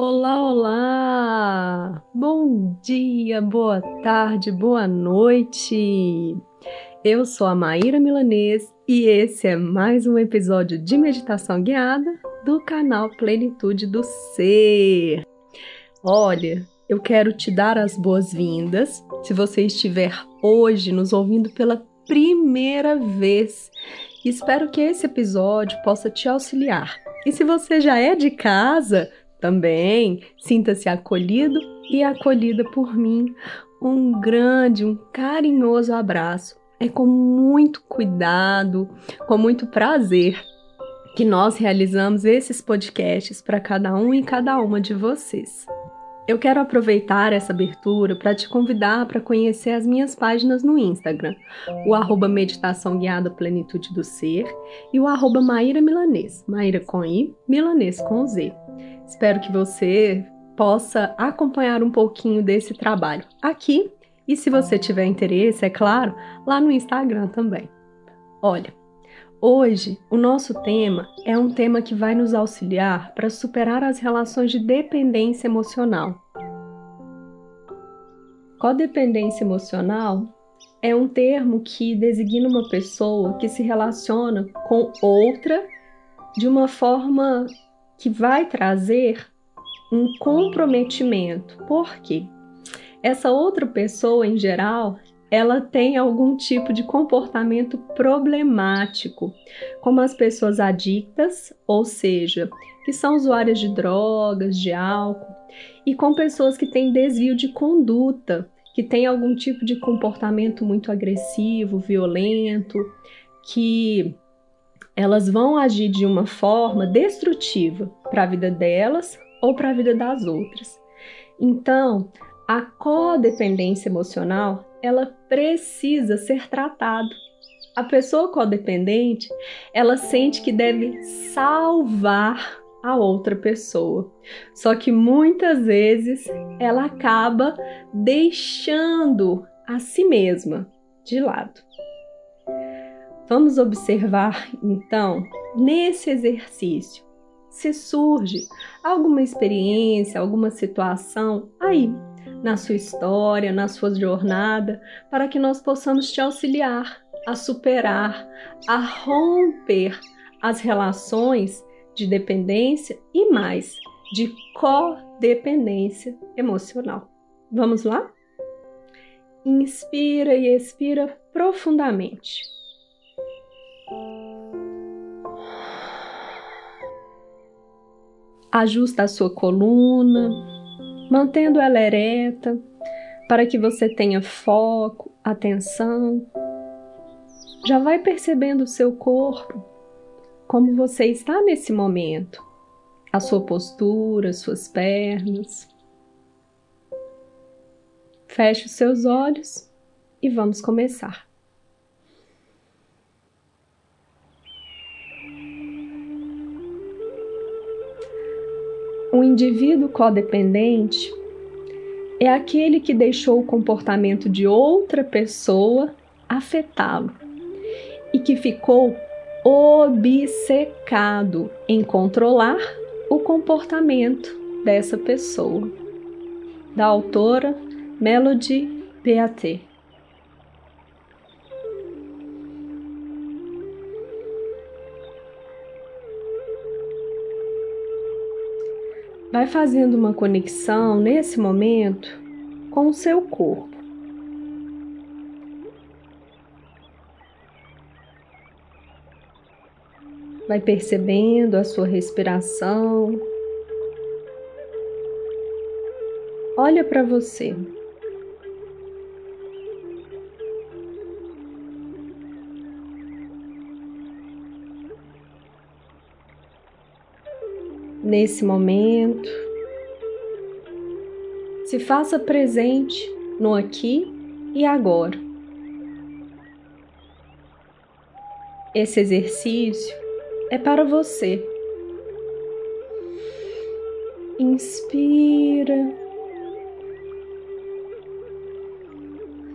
Olá, olá! Bom dia, boa tarde, boa noite! Eu sou a Maíra Milanês e esse é mais um episódio de meditação guiada do canal Plenitude do Ser. Olha, eu quero te dar as boas-vindas se você estiver hoje nos ouvindo pela primeira vez. Espero que esse episódio possa te auxiliar. E se você já é de casa, também sinta-se acolhido e acolhida por mim. Um grande, um carinhoso abraço. É com muito cuidado, com muito prazer que nós realizamos esses podcasts para cada um e cada uma de vocês. Eu quero aproveitar essa abertura para te convidar para conhecer as minhas páginas no Instagram, o arroba Meditação Guiada Plenitude do Ser e o arroba Maíra Milanês, Maíra com I, Milanês com Z. Espero que você possa acompanhar um pouquinho desse trabalho aqui e, se você tiver interesse, é claro, lá no Instagram também. Olha, hoje o nosso tema é um tema que vai nos auxiliar para superar as relações de dependência emocional. Codependência emocional é um termo que designa uma pessoa que se relaciona com outra de uma forma que vai trazer um comprometimento. Por quê? Essa outra pessoa, em geral, ela tem algum tipo de comportamento problemático, como as pessoas adictas, ou seja, que são usuárias de drogas, de álcool, e com pessoas que têm desvio de conduta, que têm algum tipo de comportamento muito agressivo, violento, que elas vão agir de uma forma destrutiva para a vida delas ou para a vida das outras. Então, a codependência emocional, ela precisa ser tratada. A pessoa codependente, ela sente que deve salvar a outra pessoa. Só que muitas vezes ela acaba deixando a si mesma de lado. Vamos observar então nesse exercício se surge alguma experiência, alguma situação aí na sua história, na sua jornada, para que nós possamos te auxiliar a superar, a romper as relações de dependência e mais de codependência emocional. Vamos lá? Inspira e expira profundamente. Ajusta a sua coluna, mantendo ela ereta, para que você tenha foco, atenção. Já vai percebendo o seu corpo, como você está nesse momento, a sua postura, suas pernas. Feche os seus olhos e vamos começar. O indivíduo codependente é aquele que deixou o comportamento de outra pessoa afetá-lo e que ficou obcecado em controlar o comportamento dessa pessoa. Da autora Melody Beaté. Vai fazendo uma conexão nesse momento com o seu corpo. Vai percebendo a sua respiração. Olha para você. Nesse momento. Se faça presente no aqui e agora. Esse exercício é para você. Inspira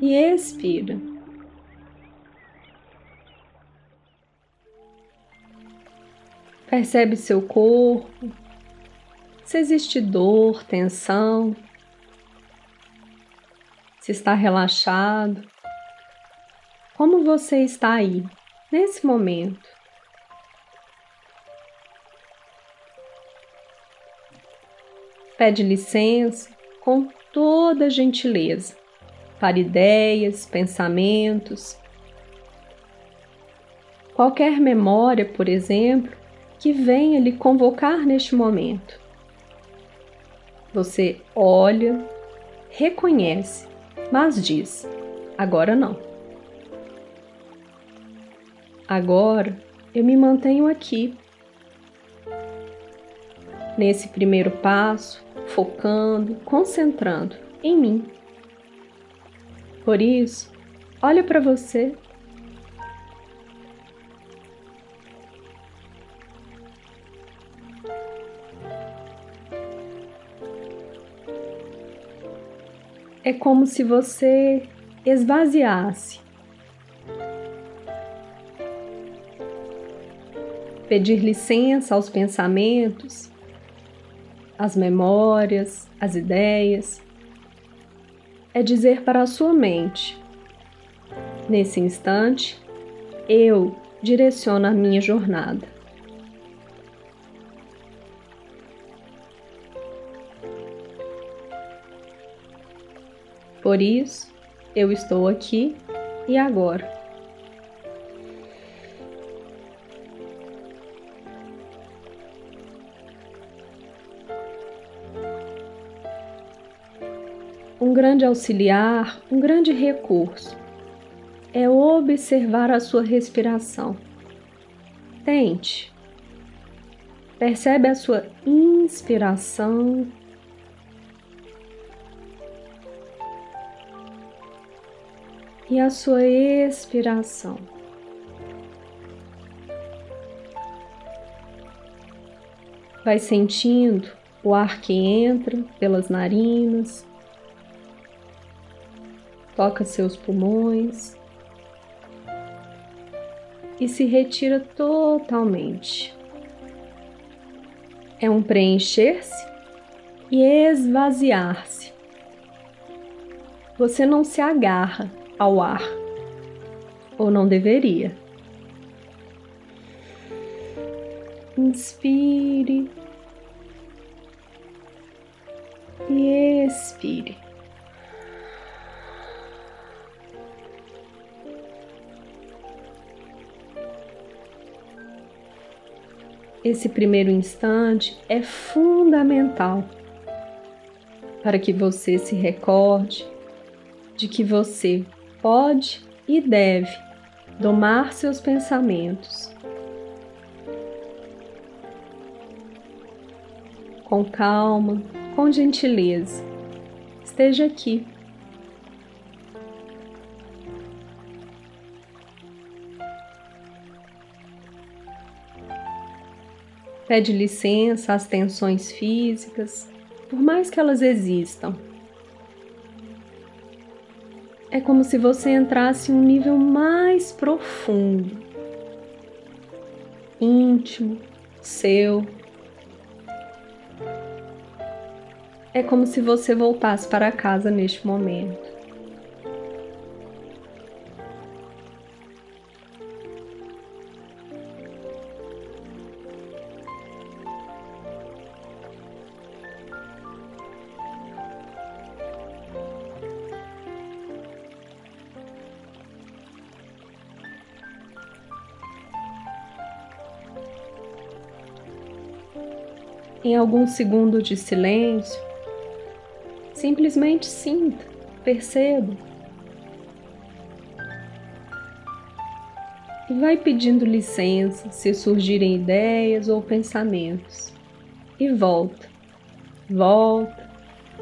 e expira. Percebe seu corpo, se existe dor, tensão, se está relaxado. Como você está aí, nesse momento? Pede licença com toda gentileza para ideias, pensamentos. Qualquer memória, por exemplo, que venha lhe convocar neste momento. Você olha, reconhece, mas diz: agora não. Agora eu me mantenho aqui. Nesse primeiro passo, focando, concentrando em mim. Por isso, olha para você. É como se você esvaziasse. Pedir licença aos pensamentos, às memórias, às ideias é dizer para a sua mente: nesse instante, eu direciono a minha jornada. Por isso, eu estou aqui e agora. um grande auxiliar, um grande recurso é observar a sua respiração. Tente. Percebe a sua inspiração e a sua expiração. Vai sentindo o ar que entra pelas narinas toca seus pulmões e se retira totalmente. É um preencher-se e esvaziar-se. Você não se agarra ao ar, ou não deveria. Inspire e expire. esse primeiro instante é fundamental para que você se recorde de que você pode e deve domar seus pensamentos. Com calma, com gentileza, esteja aqui Pede licença às tensões físicas, por mais que elas existam. É como se você entrasse em um nível mais profundo, íntimo, seu. É como se você voltasse para casa neste momento. Em alguns segundos de silêncio, simplesmente sinta, perceba. E vai pedindo licença se surgirem ideias ou pensamentos. E volta, volta,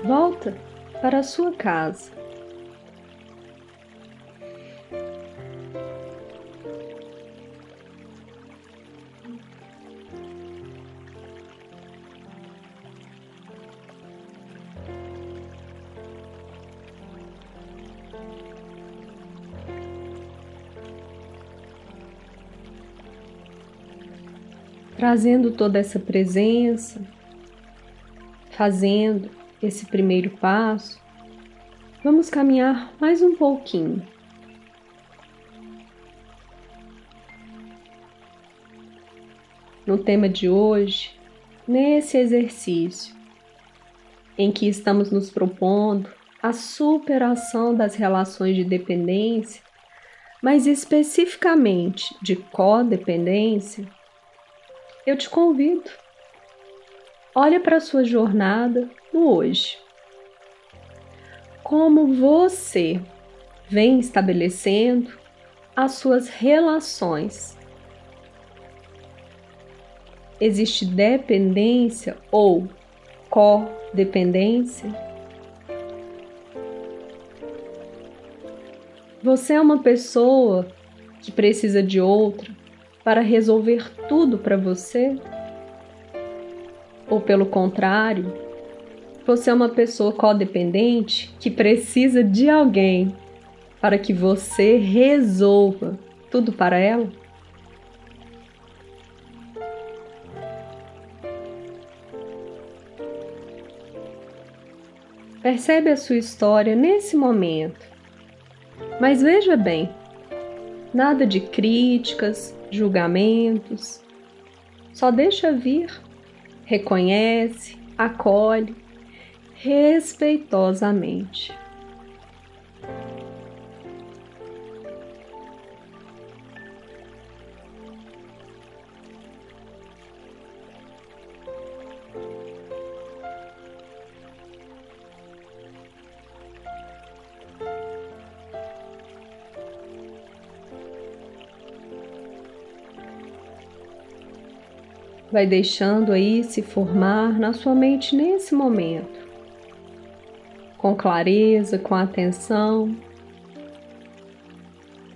volta para a sua casa. Trazendo toda essa presença, fazendo esse primeiro passo, vamos caminhar mais um pouquinho. No tema de hoje, nesse exercício, em que estamos nos propondo a superação das relações de dependência, mas especificamente de codependência, eu te convido. Olha para a sua jornada no hoje. Como você vem estabelecendo as suas relações. Existe dependência ou codependência? Você é uma pessoa que precisa de outra para resolver tudo para você? Ou pelo contrário, você é uma pessoa codependente que precisa de alguém para que você resolva tudo para ela? Percebe a sua história nesse momento. Mas veja bem, nada de críticas, julgamentos. Só deixa vir, reconhece, acolhe respeitosamente. Vai deixando aí se formar na sua mente nesse momento, com clareza, com atenção.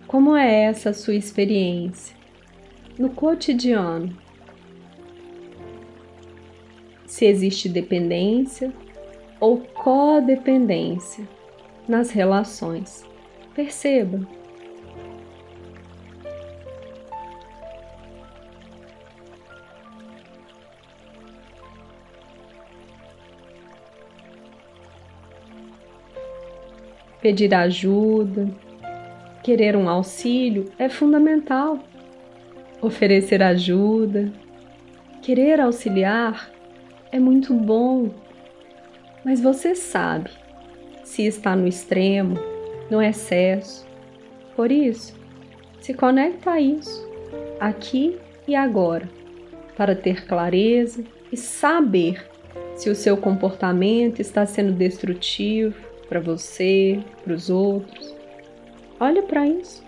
Como é essa sua experiência no cotidiano? Se existe dependência ou codependência nas relações. Perceba. Pedir ajuda, querer um auxílio é fundamental. Oferecer ajuda, querer auxiliar é muito bom. Mas você sabe se está no extremo, no excesso. Por isso, se conecta a isso, aqui e agora, para ter clareza e saber se o seu comportamento está sendo destrutivo, para você, para os outros. Olha para isso.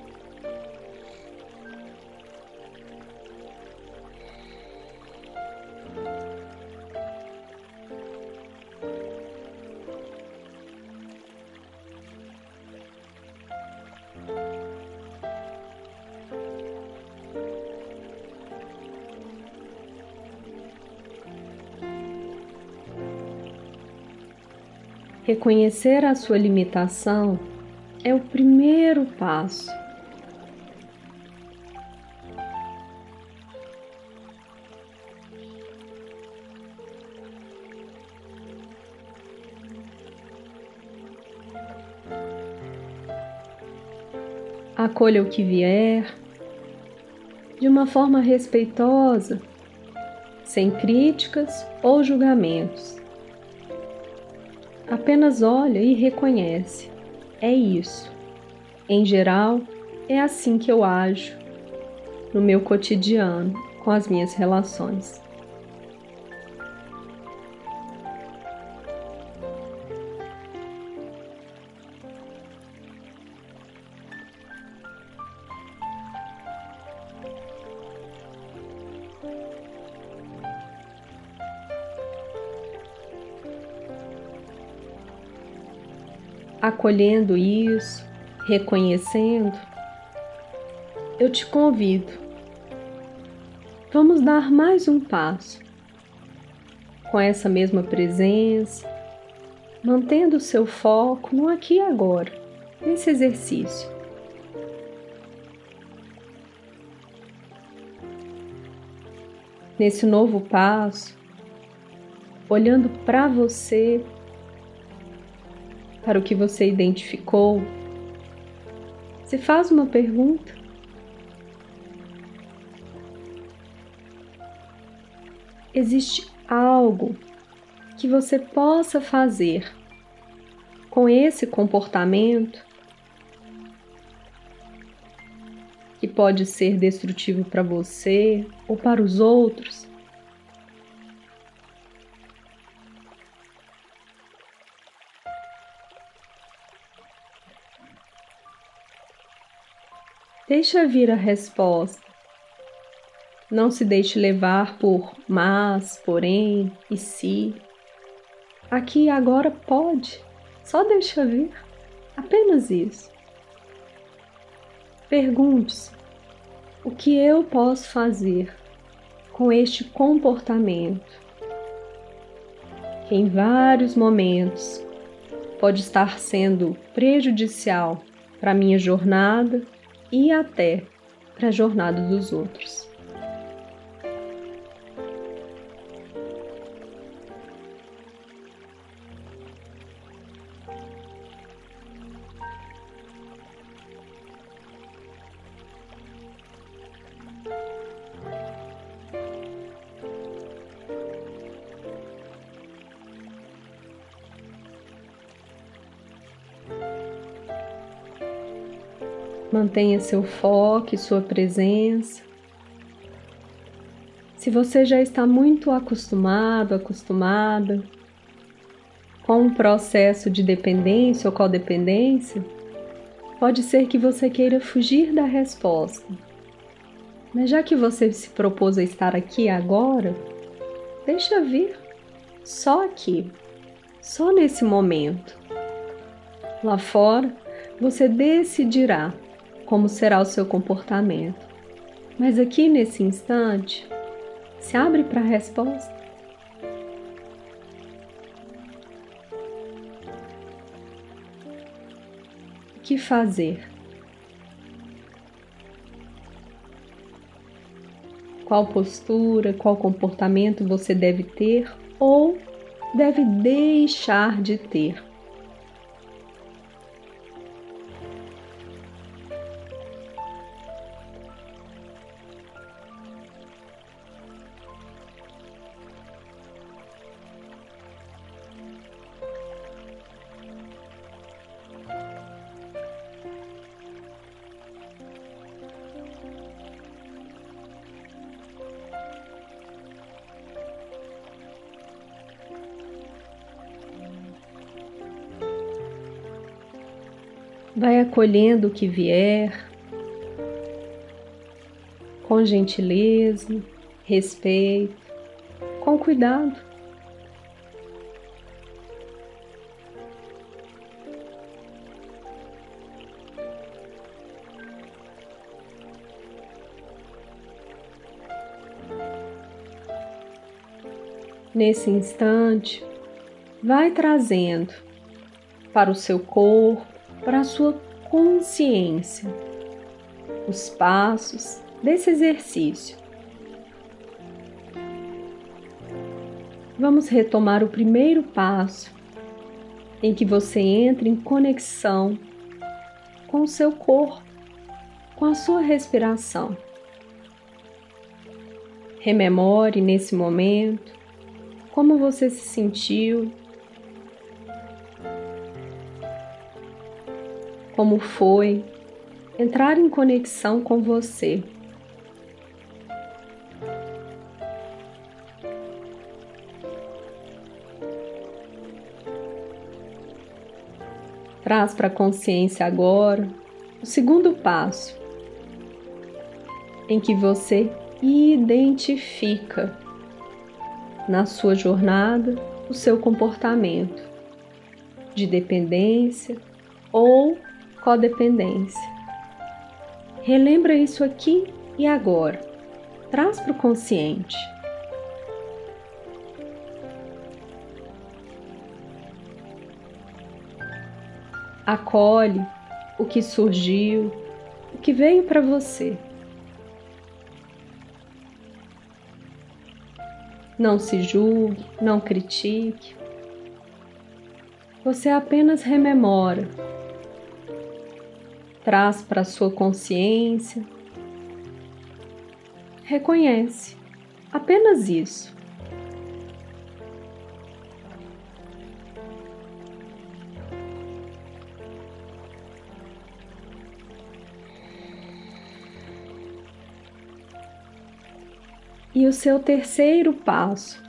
Reconhecer a sua limitação é o primeiro passo. Acolha o que vier de uma forma respeitosa, sem críticas ou julgamentos. Apenas olha e reconhece. É isso. Em geral, é assim que eu ajo no meu cotidiano com as minhas relações. Acolhendo isso, reconhecendo, eu te convido. Vamos dar mais um passo com essa mesma presença, mantendo o seu foco no aqui e agora, nesse exercício. Nesse novo passo, olhando para você, para o que você identificou, se faz uma pergunta. Existe algo que você possa fazer com esse comportamento que pode ser destrutivo para você ou para os outros. Deixa vir a resposta. Não se deixe levar por mas, porém e se. Aqui e agora pode. Só deixa vir. Apenas isso. Pergunte-se: o que eu posso fazer com este comportamento? Que em vários momentos pode estar sendo prejudicial para minha jornada e até para a jornada dos outros. Mantenha seu foco e sua presença. Se você já está muito acostumado, acostumada com um processo de dependência ou codependência, pode ser que você queira fugir da resposta. Mas já que você se propôs a estar aqui agora, deixa vir, só aqui, só nesse momento. Lá fora, você decidirá como será o seu comportamento. Mas aqui nesse instante, se abre para a resposta. O que fazer? Qual postura, qual comportamento você deve ter ou deve deixar de ter? Acolhendo o que vier, com gentileza, respeito, com cuidado. Nesse instante, vai trazendo para o seu corpo, para a sua consciência os passos desse exercício. Vamos retomar o primeiro passo, em que você entra em conexão com o seu corpo, com a sua respiração. Rememore nesse momento como você se sentiu como foi entrar em conexão com você. Traz para a consciência agora o segundo passo, em que você identifica na sua jornada o seu comportamento de dependência ou codependência. Relembra isso aqui e agora. Traz para o consciente. Acolhe o que surgiu, o que veio para você. Não se julgue, não critique. Você apenas rememora, traz para sua consciência, reconhece, apenas isso. E o seu terceiro passo,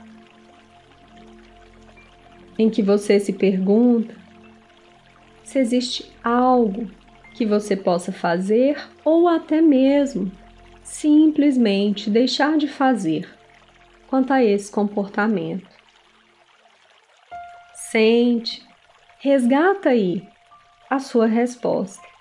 em que você se pergunta se existe algo que você possa fazer ou até mesmo simplesmente deixar de fazer quanto a esse comportamento. Sente, resgata aí a sua resposta.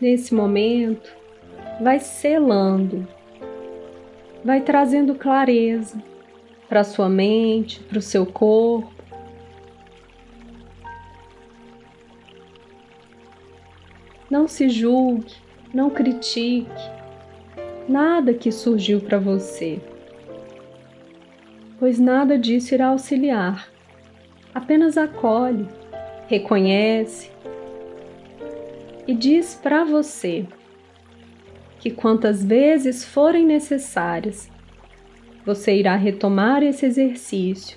Nesse momento, vai selando, vai trazendo clareza para sua mente, para o seu corpo. Não se julgue, não critique nada que surgiu para você, pois nada disso irá auxiliar. Apenas acolhe, reconhece e diz para você que quantas vezes forem necessárias, você irá retomar esse exercício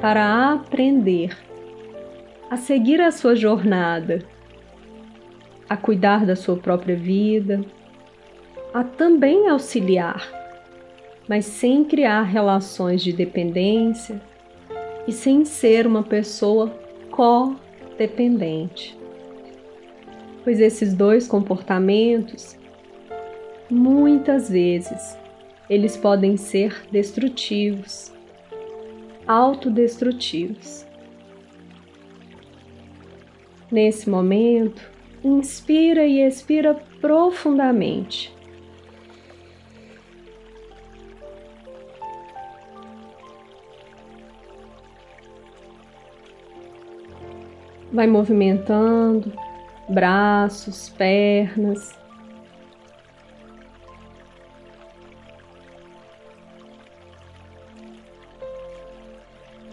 para aprender a seguir a sua jornada, a cuidar da sua própria vida, a também auxiliar, mas sem criar relações de dependência e sem ser uma pessoa codependente pois esses dois comportamentos, muitas vezes, eles podem ser destrutivos, autodestrutivos. Nesse momento, inspira e expira profundamente. Vai movimentando braços, pernas.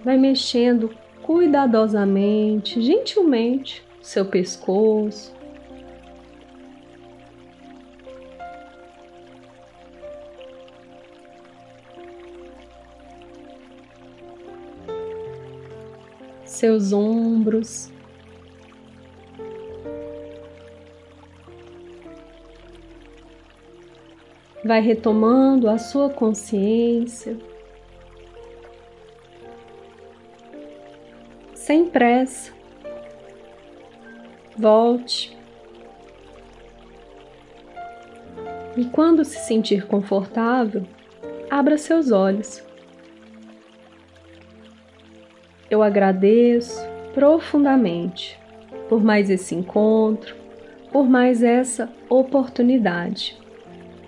Vai mexendo cuidadosamente, gentilmente, seu pescoço. Seus ombros. Vai retomando a sua consciência. Sem pressa, volte. E quando se sentir confortável, abra seus olhos. Eu agradeço profundamente por mais esse encontro, por mais essa oportunidade.